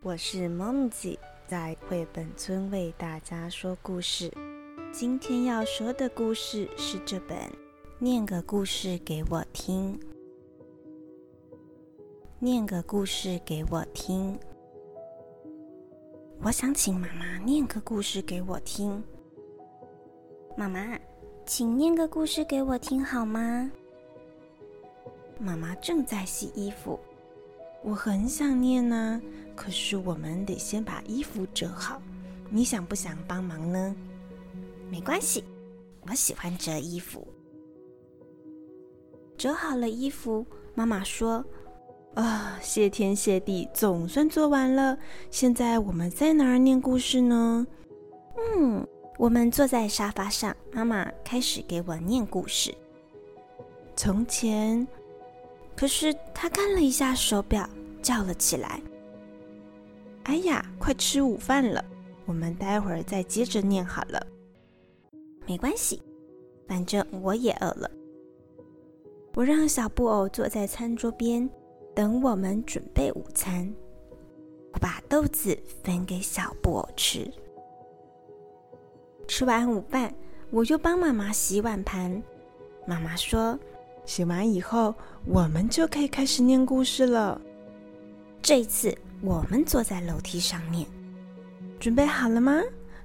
我是梦吉，在绘本村为大家说故事。今天要说的故事是这本《念个故事给我听》。念个故事给我听。我想请妈妈念个故事给我听。妈妈，请念个故事给我听好吗？妈妈正在洗衣服。我很想念呢，可是我们得先把衣服折好。你想不想帮忙呢？没关系，我喜欢折衣服。折好了衣服，妈妈说：“啊，谢天谢地，总算做完了。现在我们在哪儿念故事呢？”嗯，我们坐在沙发上，妈妈开始给我念故事。从前。可是他看了一下手表，叫了起来：“哎呀，快吃午饭了！我们待会儿再接着念好了。”没关系，反正我也饿了。我让小布偶坐在餐桌边，等我们准备午餐。我把豆子分给小布偶吃。吃完午饭，我就帮妈妈洗碗盘。妈妈说。洗完以后，我们就可以开始念故事了。这次，我们坐在楼梯上面，准备好了吗？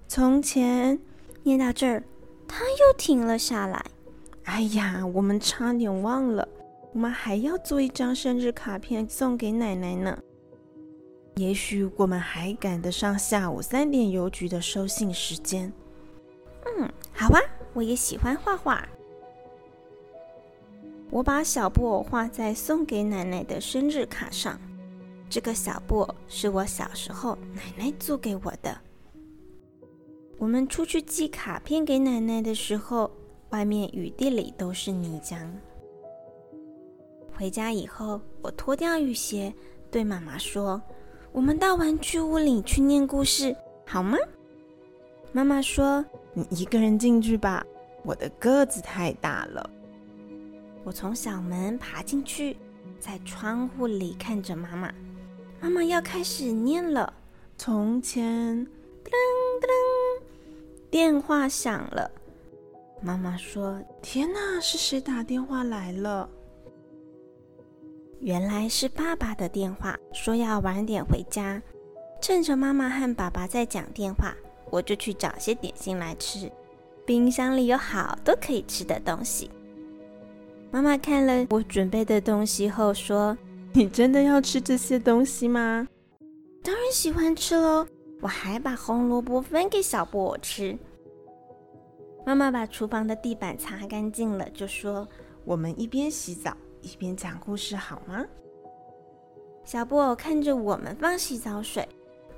从前，念到这儿，他又停了下来。哎呀，我们差点忘了，我们还要做一张生日卡片送给奶奶呢。也许我们还赶得上下午三点邮局的收信时间。嗯，好吧，我也喜欢画画。我把小布偶画在送给奶奶的生日卡上。这个小布偶是我小时候奶奶做给我的。我们出去寄卡片给奶奶的时候，外面雨地里都是泥浆。回家以后，我脱掉雨鞋，对妈妈说：“我们到玩具屋里去念故事，好吗？”妈妈说：“你一个人进去吧，我的个子太大了。”我从小门爬进去，在窗户里看着妈妈。妈妈要开始念了。从前，噔噔，电话响了。妈妈说：“天哪，是谁打电话来了？”原来是爸爸的电话，说要晚点回家。趁着妈妈和爸爸在讲电话，我就去找些点心来吃。冰箱里有好多可以吃的东西。妈妈看了我准备的东西后说：“ 你真的要吃这些东西吗？”“当然喜欢吃喽！”我还把红萝卜分给小布偶吃。妈妈把厨房的地板擦干净了，就说：“我们一边洗澡一边讲故事好吗？”小布偶看着我们放洗澡水，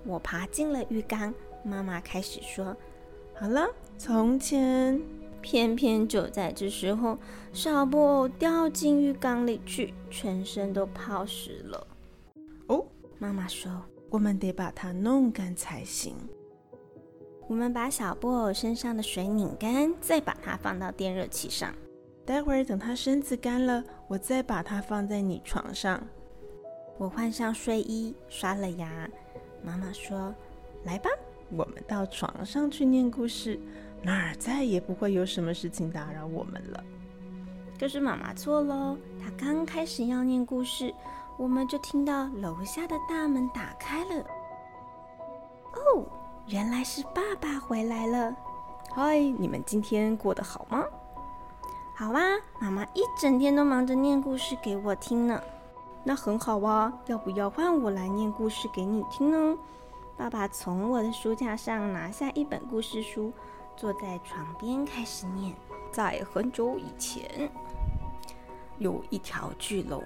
我爬进了浴缸。妈妈开始说：“好了，从前。”偏偏就在这时候，小布偶掉进浴缸里去，全身都泡湿了。哦，妈妈说：“我们得把它弄干才行。”我们把小布偶身上的水拧干，再把它放到电热器上。待会儿等它身子干了，我再把它放在你床上。我换上睡衣，刷了牙。妈妈说：“来吧，我们到床上去念故事。”那儿再也不会有什么事情打扰我们了。可是妈妈错了，她刚开始要念故事，我们就听到楼下的大门打开了。哦，原来是爸爸回来了。嗨，你们今天过得好吗？好啊，妈妈一整天都忙着念故事给我听呢。那很好啊，要不要换我来念故事给你听呢？爸爸从我的书架上拿下一本故事书。坐在床边开始念。在很久以前，有一条巨龙，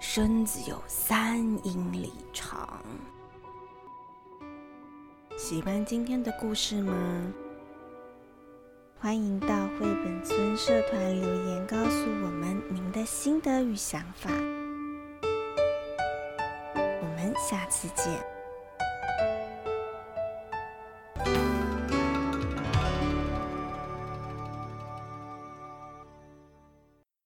身子有三英里长。喜欢今天的故事吗？欢迎到绘本村社团留言，告诉我们您的心得与想法。我们下次见。